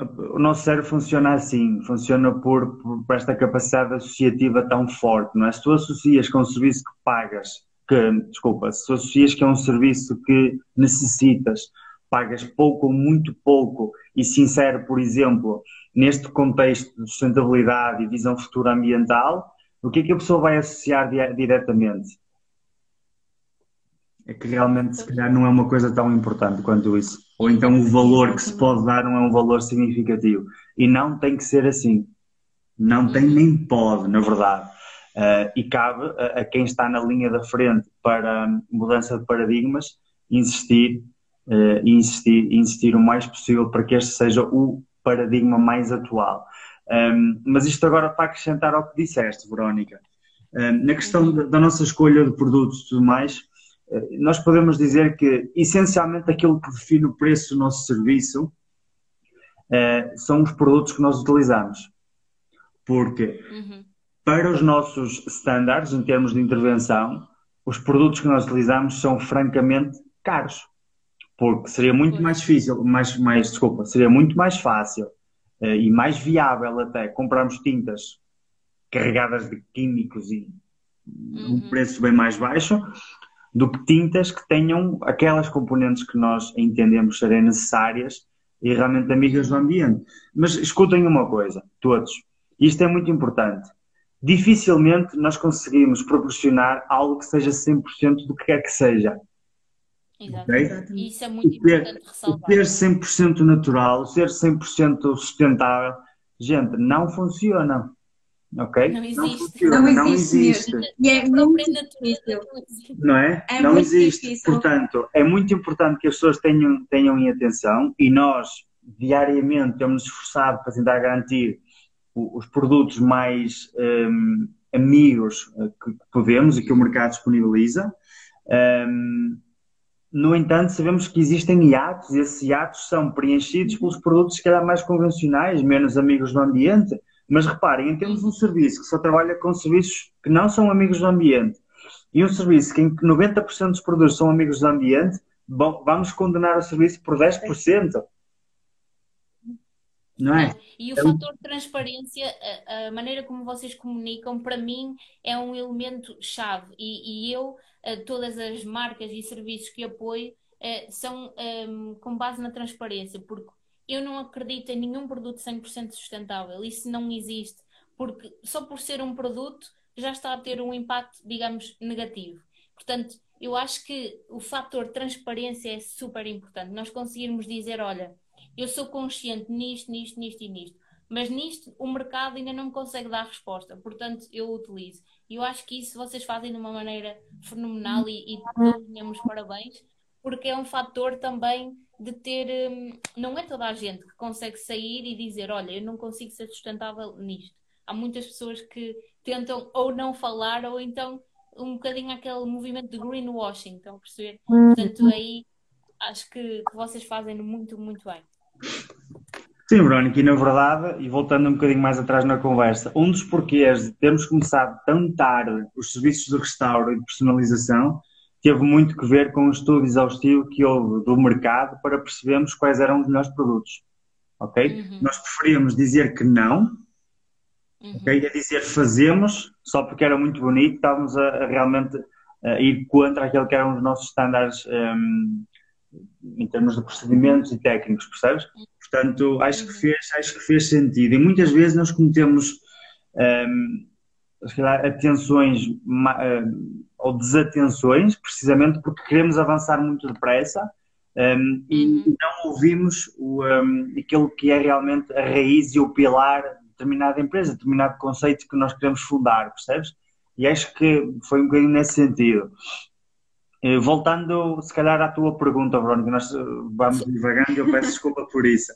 o nosso cérebro funciona assim, funciona por, por, esta capacidade associativa tão forte, não é? Se tu associas com um serviço que pagas, que, desculpa, se tu associas que é um serviço que necessitas, pagas pouco ou muito pouco e sincero, por exemplo, neste contexto de sustentabilidade e visão futura ambiental, o que é que a pessoa vai associar diretamente? É que realmente, se calhar, não é uma coisa tão importante quanto isso. Ou então o valor que se pode dar não é um valor significativo. E não tem que ser assim. Não tem nem pode, na verdade. Uh, e cabe a, a, quem está na linha da frente para mudança de paradigmas insistir, uh, insistir, insistir o mais possível para que este seja o paradigma mais atual. Um, mas isto agora para acrescentar ao que disseste, Verónica. Um, na questão da, da, nossa escolha de produtos e tudo mais, nós podemos dizer que essencialmente aquilo que define o preço do nosso serviço uh, são os produtos que nós utilizamos. Porque uhum. para os nossos estándares, em termos de intervenção, os produtos que nós utilizamos são francamente caros. Porque seria muito mais difícil, mais, mais, desculpa, seria muito mais fácil uh, e mais viável até comprarmos tintas carregadas de químicos e uhum. um preço bem mais baixo do que tintas que tenham aquelas componentes que nós entendemos serem necessárias e realmente amigas do ambiente. Mas escutem uma coisa, todos, isto é muito importante. Dificilmente nós conseguimos proporcionar algo que seja 100% do que quer que seja. Exato. Okay? Isso é muito ter, importante ressalvar. Ser 100% natural, ser 100% sustentável, gente, não funciona. Ok? Não existe. Não, não existe. Não existe. E é muito difícil. Não é? é não existe. Difícil. Portanto, é muito importante que as pessoas tenham, tenham em atenção e nós, diariamente, temos esforçado para tentar garantir os produtos mais um, amigos eh, que podemos e que o mercado disponibiliza. Um, no entanto, sabemos que existem hiatos e esses hiatos são preenchidos pelos produtos, se calhar, mais convencionais, menos amigos do ambiente mas reparem, temos um serviço que só trabalha com serviços que não são amigos do ambiente e um serviço em que 90% dos produtos são amigos do ambiente, bom, vamos condenar o serviço por 10%. Não é? E o é fator de transparência, a, a, maneira como vocês comunicam, para mim é um elemento chave. E, e eu, todas as marcas e serviços que apoio, eh, são um, com base na transparência, porque eu não acredito em nenhum produto 100% sustentável. Isso não existe. Porque só por ser um produto já está a ter um impacto, digamos, negativo. Portanto, eu acho que o fator transparência é super importante. Nós conseguirmos dizer, olha, eu sou consciente nisto, nisto, nisto e nisto, mas nisto o mercado ainda não me consegue dar resposta, portanto eu utilizo. E eu acho que isso vocês fazem de uma maneira fenomenal e, e todos ganhamos parabéns, porque é um fator também de ter. Hum, não é toda a gente que consegue sair e dizer: Olha, eu não consigo ser sustentável nisto. Há muitas pessoas que tentam ou não falar ou então um bocadinho aquele movimento de greenwashing, estão a perceber? Portanto, aí acho que, que vocês fazem muito, muito bem. Sim, Verónica, e na verdade, e voltando um bocadinho mais atrás na conversa, um dos porquês de termos começado tão tarde os serviços de restauro e de personalização teve muito que ver com o estudo exaustivo que houve do mercado para percebermos quais eram os melhores produtos. Ok? Uhum. Nós preferíamos dizer que não, uhum. ok? A dizer fazemos, só porque era muito bonito, estávamos a, a realmente a ir contra aquilo que eram os nossos estándares um, em termos de procedimentos e técnicos, percebes? Portanto, acho que uhum. fez, acho que fez sentido. E muitas vezes nós cometemos um, atenções uh, ou desatenções, precisamente porque queremos avançar muito depressa um, e uhum. não ouvimos o, um, aquilo que é realmente a raiz e o pilar de determinada empresa, determinado conceito que nós queremos fundar, percebes? E acho que foi um bocadinho nesse sentido. Voltando, se calhar, à tua pergunta, Verónica, nós eh, vamos devagando e eu peço desculpa [laughs] por isso.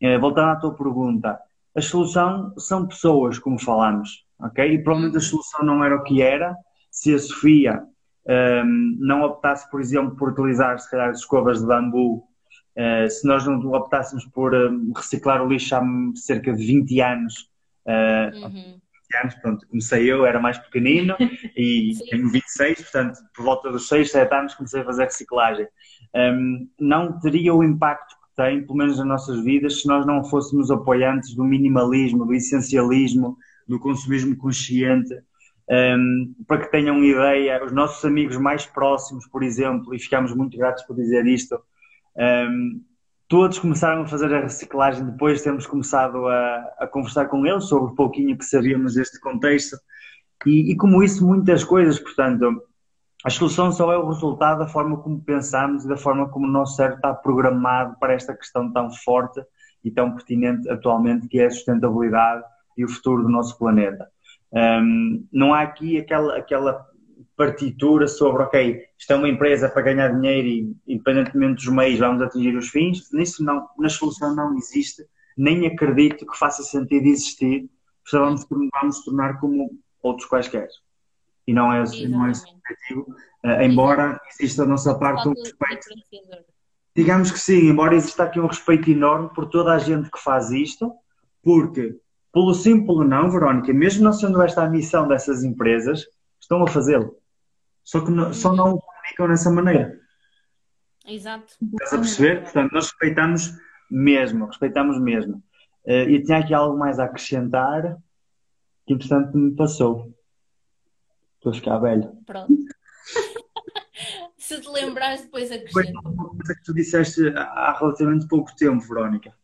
Eh, voltando à tua pergunta, a solução são pessoas, como falamos, ok? E provavelmente a solução não era o que era se a Sofia um, ehm, não optasse, por exemplo, por utilizar, se calhar, escovas de bambu, uh, se nós não optássemos por uh, reciclar o lixo há cerca de 20 anos, uh, uhum anos, pronto, comecei eu, era mais pequenino e [laughs] Sim. tenho 26, portanto, por volta dos 6, 7 anos comecei a fazer reciclagem. Um, não teria o impacto que tem, pelo menos nas nossas vidas, se nós não fôssemos apoiantes do minimalismo, do essencialismo, do consumismo consciente. Um, para que tenham ideia, os nossos amigos mais próximos, por exemplo, e ficamos muito gratos por dizer isto, um, todos começaram a fazer a reciclagem depois de termos começado a, a conversar com eles sobre o pouquinho que sabíamos deste contexto e, e, como isso muitas coisas, portanto a solução só é o resultado da forma como pensamos e da forma como o nosso cérebro está programado para esta questão tão forte e tão pertinente atualmente que é a sustentabilidade e o futuro do nosso planeta. Um, não há aqui aquela, aquela partitura sobre, ok, isto é uma empresa para ganhar dinheiro e, independentemente dos meios, vamos atingir os fins. Nisso não, na solução não existe, nem acredito que faça sentido existir, porque vamos, vamos tornar como outros quaisquer. E não é, não é esse o objetivo, uh, embora exista da nossa parte um respeito. Digamos que sim, embora exista aqui um respeito enorme por toda a gente que faz isto, porque, pelo simples não, Verónica, mesmo não sendo esta a missão dessas empresas, estão a fazê-lo. Só que não, só não o comunicam dessa maneira. Exato. Estás a perceber? Portanto, nós respeitamos mesmo, respeitamos mesmo. Uh, e tinha aqui algo mais a acrescentar que, entretanto, me passou. Estou a ficar velho. Pronto. [laughs] Se te lembrares, depois acrescenta. Foi uma coisa que tu disseste há relativamente pouco tempo, Verónica.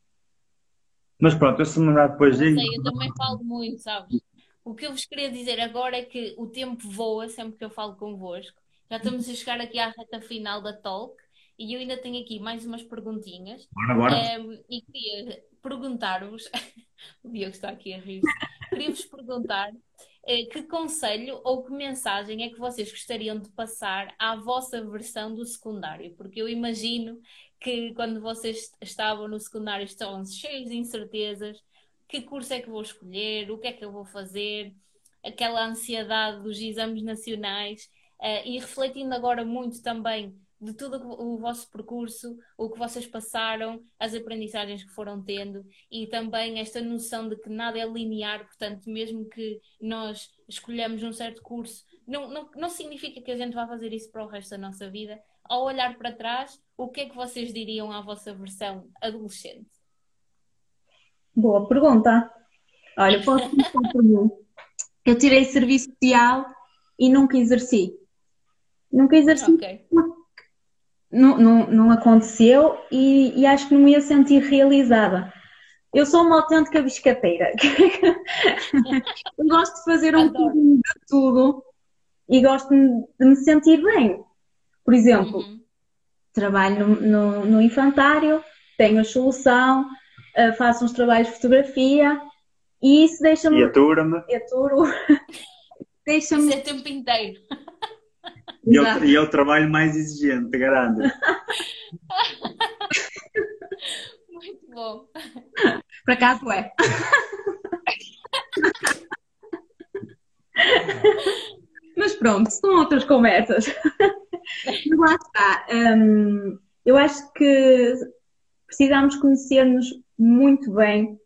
Mas pronto, eu se me lembrar depois de. Sei, eu também falo muito, sabes? O que eu vos queria dizer agora é que o tempo voa sempre que eu falo convosco. Já estamos a chegar aqui à reta final da talk e eu ainda tenho aqui mais umas perguntinhas. Bora, bora. Ehm, e queria perguntar-vos, [laughs] o Diogo está aqui a rir, queria-vos perguntar uh, que conselho ou que mensagem é que vocês gostariam de passar à vossa versão do secundário? Porque eu imagino que quando vocês estavam no secundário estavam cheios de incertezas, que curso é que vou escolher, o que é que eu vou fazer, aquela ansiedade dos exames nacionais uh, e refletindo agora muito também de todo o vosso percurso, o que vocês passaram, as aprendizagens que foram tendo e também esta noção de que nada é linear, portanto, mesmo que nós escolhamos um certo curso, não, não, não significa que a gente vá fazer isso para o resto da nossa vida. Ao olhar para trás, o que é que vocês diriam à vossa versão adolescente? Boa pergunta. Olha, posso começar por mim. Eu tirei serviço social e nunca exerci. Nunca exerci. Okay. Não, não, não aconteceu e, e acho que não me ia sentir realizada. Eu sou uma autêntica biscateira. [laughs] eu gosto de fazer um pouquinho de tudo e gosto de me sentir bem. Por exemplo, uhum. trabalho no, no, no, infantário, tenho a solução, uh, faço uns trabalhos de fotografia e isso deixa-me. E atura-me. E aturo. deixa-me. Isso é tempo inteiro. [laughs] E é, o, e é o trabalho mais exigente, garanto. [laughs] Muito bom. Por acaso é. [laughs] Mas pronto, são outras conversas. Mas lá está. Um, eu acho que precisamos conhecer-nos muito bem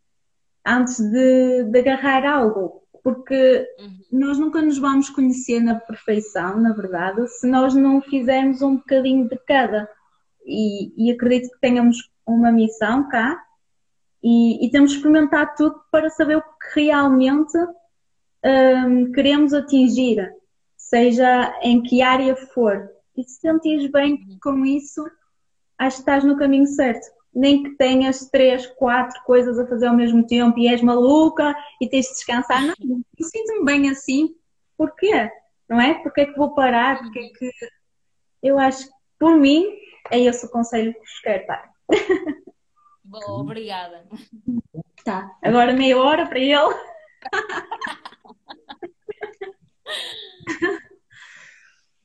antes de, de agarrar algo, porque uhum. nós nunca nos vamos conhecer na perfeição, na verdade, se nós não fizermos um bocadinho de cada. E, e acredito que tenhamos uma missão cá e, e temos de experimentar tudo para saber o que realmente um, queremos atingir, seja em que área for. E se sentires bem com isso, acho que estás no caminho certo. Nem que tenhas três, quatro coisas a fazer ao mesmo tempo e és maluca e tens de descansar. Não, eu sinto-me bem assim. Porquê? Não é? Porquê é que vou parar? Porquê é que... Eu acho que, por mim, é esse o conselho que vos quero dar. Boa, obrigada. Tá, agora meia hora para ele. [laughs]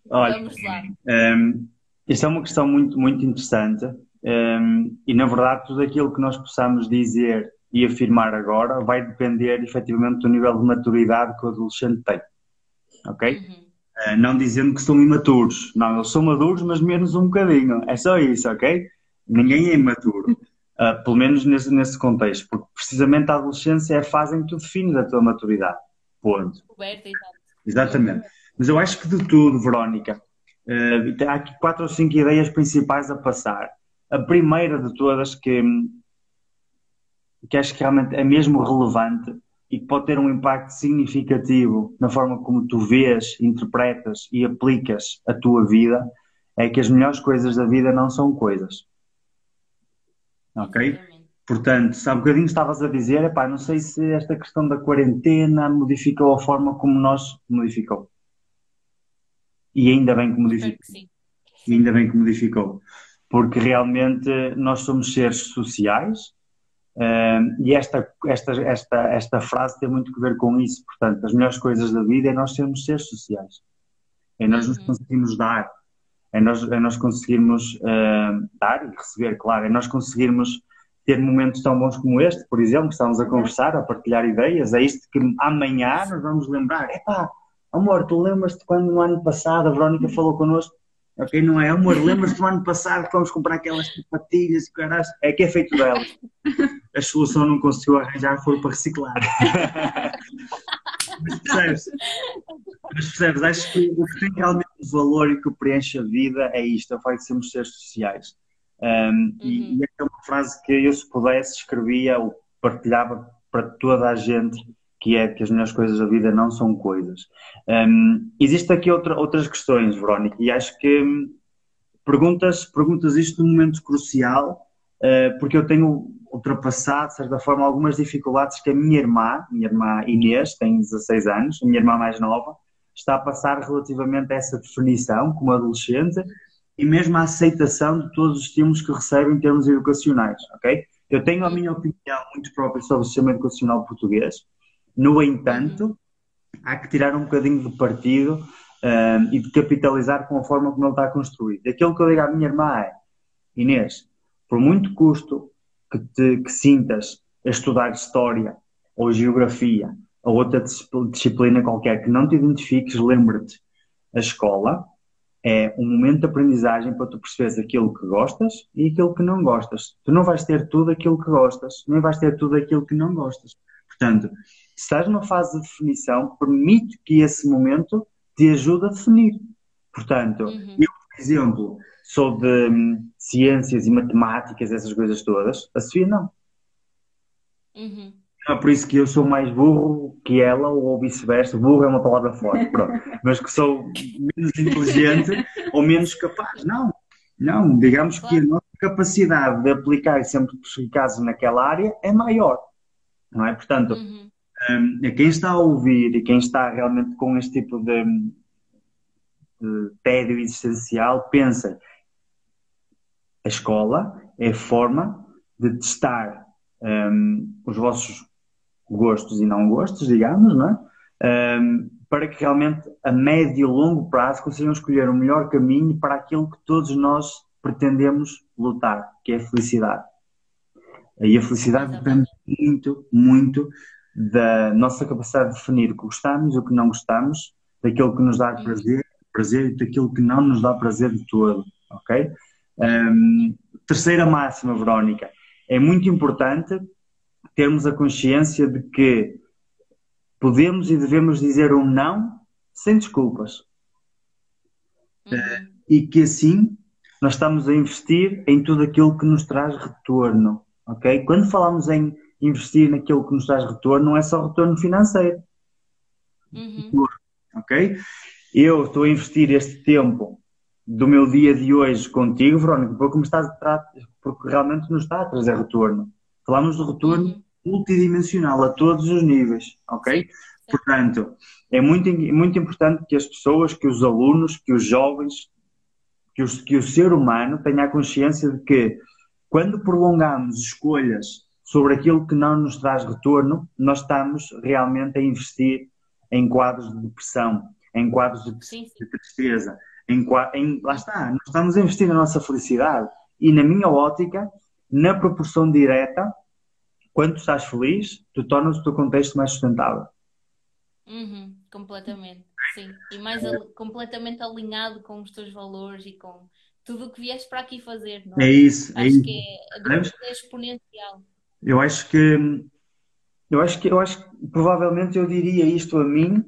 Olha, Vamos lá. Um, ehm, isto é uma questão muito, muito interessante um, ehm, e, na verdade, tudo aquilo que nós possamos dizer e afirmar agora vai depender efetivamente do nível de maturidade que o adolescente tem. Ok? Uhum. Uh, não dizendo que são imaturos. Não, eles são maduros, mas menos um bocadinho. É só isso, ok? Ninguém é imaturo. Uh, [laughs] pelo menos nesse, nesse contexto. Porque precisamente a adolescência é a fase em que tu defines a tua maturidade. Ponto. Exatamente. Mas eu acho que de tudo, Verónica, há aqui quatro ou cinco ideias principais a passar. A primeira de todas que, que acho que realmente é mesmo relevante e que pode ter um impacto significativo na forma como tu vês, interpretas e aplicas a tua vida, é que as melhores coisas da vida não são coisas. Ok? Portanto, há um bocadinho estavas a dizer, epá, não sei se esta questão da quarentena modificou a forma como nós modificou. E ainda bem que modificou. Que ainda bem que modificou. Porque realmente nós somos seres sociais uh, e esta, esta, esta, esta frase tem muito que ver com isso. Portanto, as melhores coisas da vida é nós sermos seres sociais. É nós nos uhum. conseguimos dar. É nós, é nós conseguirmos uh, dar e receber, claro. É nós conseguirmos ter momentos tão bons como este, por exemplo, que estamos a conversar, a partilhar ideias. É isto que amanhã nós vamos lembrar. Epá, amor, tu lembras-te quando no ano passado a Verónica falou connosco? Ok, não é? Amor, lembras-te do ano passado que fomos comprar aquelas sapatilhas e caras? É que é feito delas. A solução não conseguiu arranjar foi para reciclar. Mas percebes? Mas percebes? Acho que o que tem realmente valor e que preenche a vida é isto, é o facto de sermos seres sociais. Um, uhum. e, e é uma frase que eu, se pudesse, escrevia ou partilhava para toda a gente que é que as melhores coisas da vida não são coisas. Um, Existem aqui outra, outras questões, Verónica, e acho que hum, perguntas, perguntas isto num momento crucial, uh, porque eu tenho ultrapassado, de certa forma, algumas dificuldades que a minha irmã, minha irmã Inês, tem 16 anos, a minha irmã mais nova, está a passar relativamente a essa definição como adolescente e mesmo a aceitação de todos os estímulos que recebe em termos educacionais, ok? Eu tenho a minha opinião muito própria sobre o sistema educacional português, no entanto, há que tirar um bocadinho de partido um, e de capitalizar com a forma como ele está construído. Aquilo que eu digo à minha irmã é, Inês, por muito custo que, te, que sintas a estudar História ou Geografia ou outra disciplina qualquer que não te identifiques, lembra-te, a escola é um momento de aprendizagem para tu perceberes aquilo que gostas e aquilo que não gostas. Tu não vais ter tudo aquilo que gostas, nem vais ter tudo aquilo que não gostas. Portanto, estás numa fase de definição, permite que esse momento te ajude a definir. Portanto, uhum. eu, por exemplo, sou de hum, ciências e matemáticas, essas coisas todas, a Sofia não. Uhum. Não é por isso que eu sou mais burro que ela, ou vice-versa. Burro é uma palavra forte, [laughs] pronto. Mas que sou menos inteligente ou menos capaz. Não, não. Digamos que a nossa capacidade de aplicar sempre casos naquela área é maior. Não é? Portanto, uhum. Um, quem está a ouvir e quem está realmente com este tipo de, tédio existencial, pensem, a escola é a forma de testar um, os vossos gostos e não gostos, digamos, não é? Um, para que realmente a médio e longo prazo consigam escolher o melhor caminho para aquilo que todos nós pretendemos lutar, que é a felicidade. E a felicidade depende muito, muito da nossa capacidade de definir o que gostamos, o que não gostamos, daquilo que nos dá prazer, prazer e daquilo que não nos dá prazer de todo, ok? Um, terceira máxima, Verónica, é muito importante termos a consciência de que podemos e devemos dizer um não sem desculpas. Uhum. Uh, e que assim nós estamos a investir em tudo aquilo que nos traz retorno. Ok? Quando falamos em investir naquilo que nos traz retorno, não é só retorno financeiro. Uhum. Ok? Eu estou a investir este tempo do meu dia de hoje contigo, Verónica, porque, me estás a porque realmente nos está a trazer retorno. Falamos de retorno uhum. multidimensional a todos os níveis, ok? Portanto, é muito, muito importante que as pessoas, que os alunos, que os jovens, que, os, que o ser humano tenha a consciência de que quando prolongamos escolhas sobre aquilo que não nos traz retorno, nós estamos realmente a investir em quadros de depressão, em quadros de, de tristeza, em, em, lá está, nós estamos a investir na nossa felicidade e na minha ótica, na proporção direta, quando tu estás feliz, tu tornas o teu contexto mais sustentável. Uhum, completamente, sim. E mais completamente alinhado com os teus valores e com tudo o que vieste para aqui fazer, não é? É isso, é acho é isso. que é, é exponencial. Eu acho que eu acho que eu acho que provavelmente eu diria isto a mim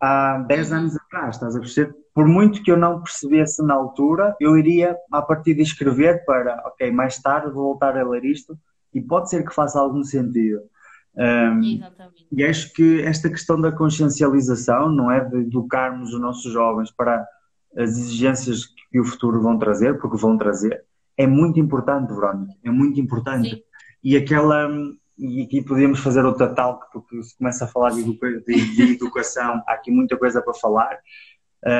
há 10 uhum. anos atrás, estás a perceber? Por muito que eu não percebesse na altura, eu iria a partir de escrever para, ok, mais tarde vou voltar a ler isto e pode ser que faça algum sentido. Um, Exatamente. E acho que esta questão da consciencialização, não é? De educarmos os nossos jovens para as exigências que o futuro vão trazer, porque vão trazer, é muito importante, Verónica, é muito importante. Sim. E aquela, e aqui podemos fazer outra talk, porque se começa a falar de, educa de, educação, há aqui muita coisa para falar,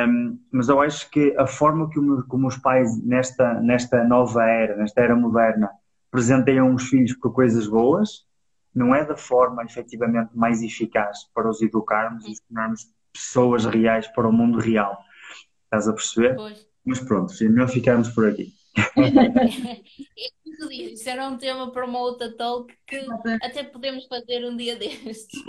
um, mas eu acho que a forma que o, como os pais, nesta, nesta nova era, nesta era moderna, presenteiam os filhos com coisas boas, não é da forma efetivamente mais eficaz para os educarmos e tornarmos pessoas reais para o mundo real. Estás a perceber? Pois. Mas pronto, melhor ficarmos por aqui. Isso era um tema para uma outra talk que até podemos fazer um dia destes.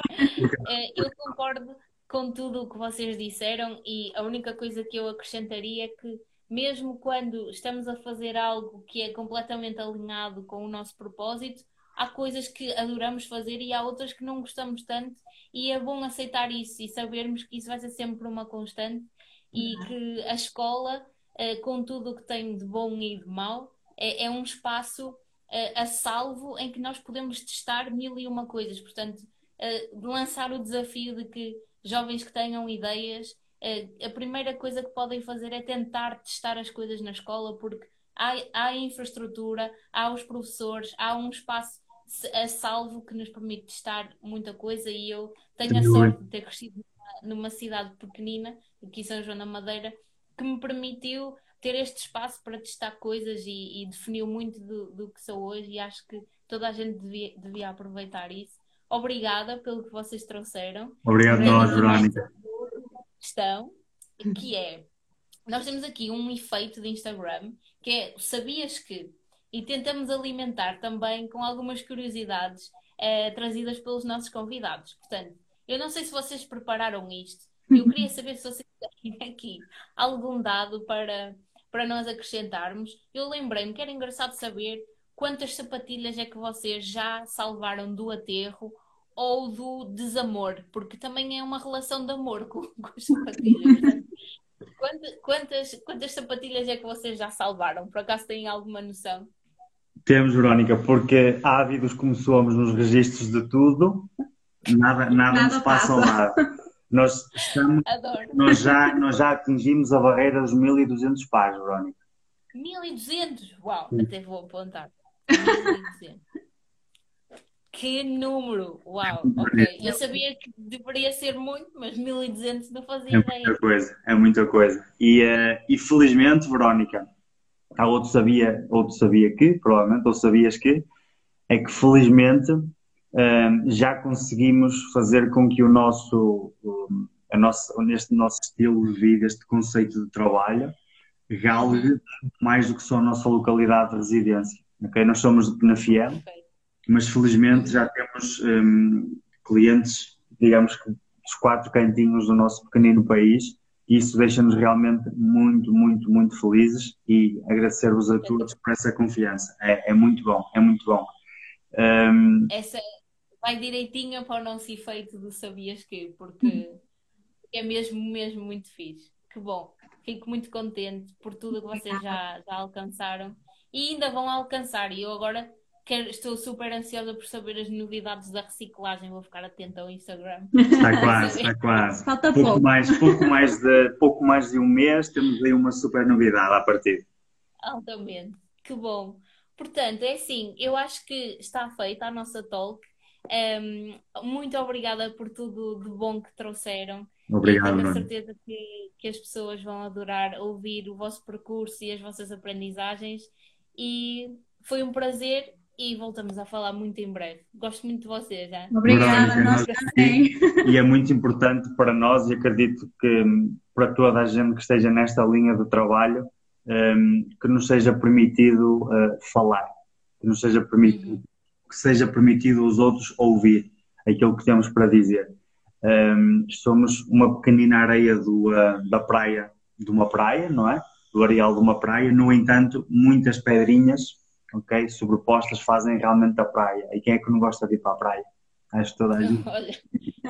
É, eu concordo com tudo o que vocês disseram e a única coisa que eu acrescentaria é que mesmo quando estamos a fazer algo que é completamente alinhado com o nosso propósito, há coisas que adoramos fazer e há outras que não gostamos tanto e é bom aceitar isso e sabermos que isso vai ser sempre uma constante e uhum. que a escola, eh, com tudo o que tem de bom e de mau, é, é um espaço eh, a salvo em que nós podemos testar mil e uma coisas. Portanto, eh, lançar o desafio de que jovens que tenham ideias, a primeira coisa que podem fazer é tentar testar as coisas na escola, porque há, há infraestrutura, há os professores, há um espaço a salvo que nos permite testar muita coisa e eu tenho a sorte de ter crescido numa cidade pequenina, aqui em São João da Madeira, que me permitiu ter este espaço para testar coisas e, e definiu muito do, do, que sou hoje e acho que toda a gente devia, devia aproveitar isso. Obrigada pelo que vocês trouxeram. Obrigado nós, Verónica. Questão, que é, nós temos aqui um efeito de Instagram, que é, sabias que? E tentamos alimentar também com algumas curiosidades eh, trazidas pelos nossos convidados. Portanto, eu não sei se vocês prepararam isto. Eu queria saber se vocês [laughs] têm aqui algum dado para, para nós acrescentarmos. Eu lembrei-me que era engraçado saber quantas sapatilhas é que vocês já salvaram do aterro ou do desamor, porque também é uma relação de amor com, [laughs] com as sapatilhas. Quantas, quantas, quantas sapatilhas é que vocês já salvaram? Por acaso têm alguma noção? Temos, Verónica, porque ávidos como somos nos registros de tudo, nada, nada, nada nos passa ao lado. [laughs] Nós, estamos, nós, já, nós já atingimos a barreira dos 1200 pares, Verónica. 1200? Uau, Sim. até vou apontar. 1200. Que número! Uau, ok. Eu sabia que deveria ser muito, mas 1200 não fazia É ideia. muita coisa, é muita coisa. E, eh, e felizmente, Verónica, há outro sabia, outro sabia que, provavelmente, ou sabias que, é que felizmente já conseguimos fazer com que o nosso, a neste nosso estilo de vida, este conceito de trabalho, galgue mais do que só a nossa localidade de residência. ok? Nós somos de Penafiel, mas felizmente já temos hum, clientes, digamos que dos quatro cantinhos do nosso pequenino país, e isso deixa-nos realmente muito, muito, muito felizes e agradecer-vos a todos por essa confiança. É, é muito bom, é muito bom. Hum, Essa vai direitinho para o nosso efeito do sabias que, porque é mesmo, mesmo muito fixe. Que bom. Fico muito contente por tudo que vocês já, já alcançaram e ainda vão alcançar. E eu agora quero, estou super ansiosa por saber as novidades da reciclagem. Vou ficar atenta ao Instagram. está [laughs] quase, está quase. Falta Pouco pouco. mais, pouco, mais de, pouco mais de um mês temos aí uma super novidade à partida. Altamente. Que bom. Portanto, é assim, eu acho que está feita a nossa talk. Ehm, muito obrigada por tudo de bom que trouxeram. Obrigado, E tenho a certeza que, que as pessoas vão adorar ouvir o vosso percurso e as vossas aprendizagens. E foi um prazer e voltamos a falar muito em breve. Gosto muito de vocês. Obrigada, Verónica, nós também. E é muito importante para nós, e acredito que hum, para toda a gente que esteja nesta linha de trabalho, hum, que nos seja permitido uh, falar, que nos seja permitido, Uhum. Que seja permitido aos outros ouvir aquilo que temos para dizer. Hum, somos uma pequenina areia do, uh, da praia, de uma praia, não é? Do areal de uma praia, no entanto, muitas pedrinhas, ok, sobrepostas fazem realmente a praia. E quem é que não gosta de ir para a praia? Acho que toda a gente,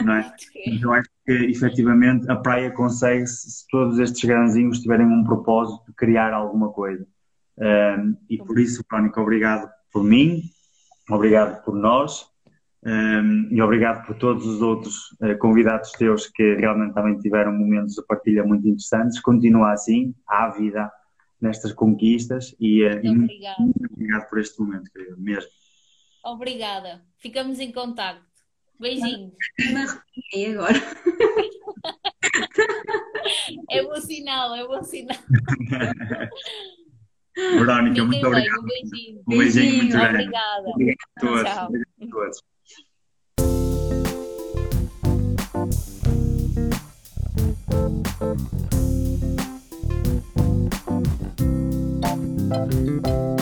não é? Eu acho que efetivamente a praia consegue, se se todos estes grãozinhos tiverem um propósito de criar alguma coisa. Um, e por isso, Crónica, obrigado por mim, obrigado por nós um, e obrigado por todos os outros uh, convidados teus que realmente também tiveram momentos de partilha muito interessantes. Continua assim, há vida nestas conquistas e, uh, e muito, obrigada. muito obrigado por este momento, querido, mesmo. Obrigada. Ficamos em contacto. Beijinhos. Me arrepiei agora. [laughs] É bom sinal, é bom sinal. [laughs] Verónica, muito obrigado. um beijinho. Um beijinho muito Beijinho, grande. Obrigada. Obrigado a todos. Tchau. Obrigado a todos. Thank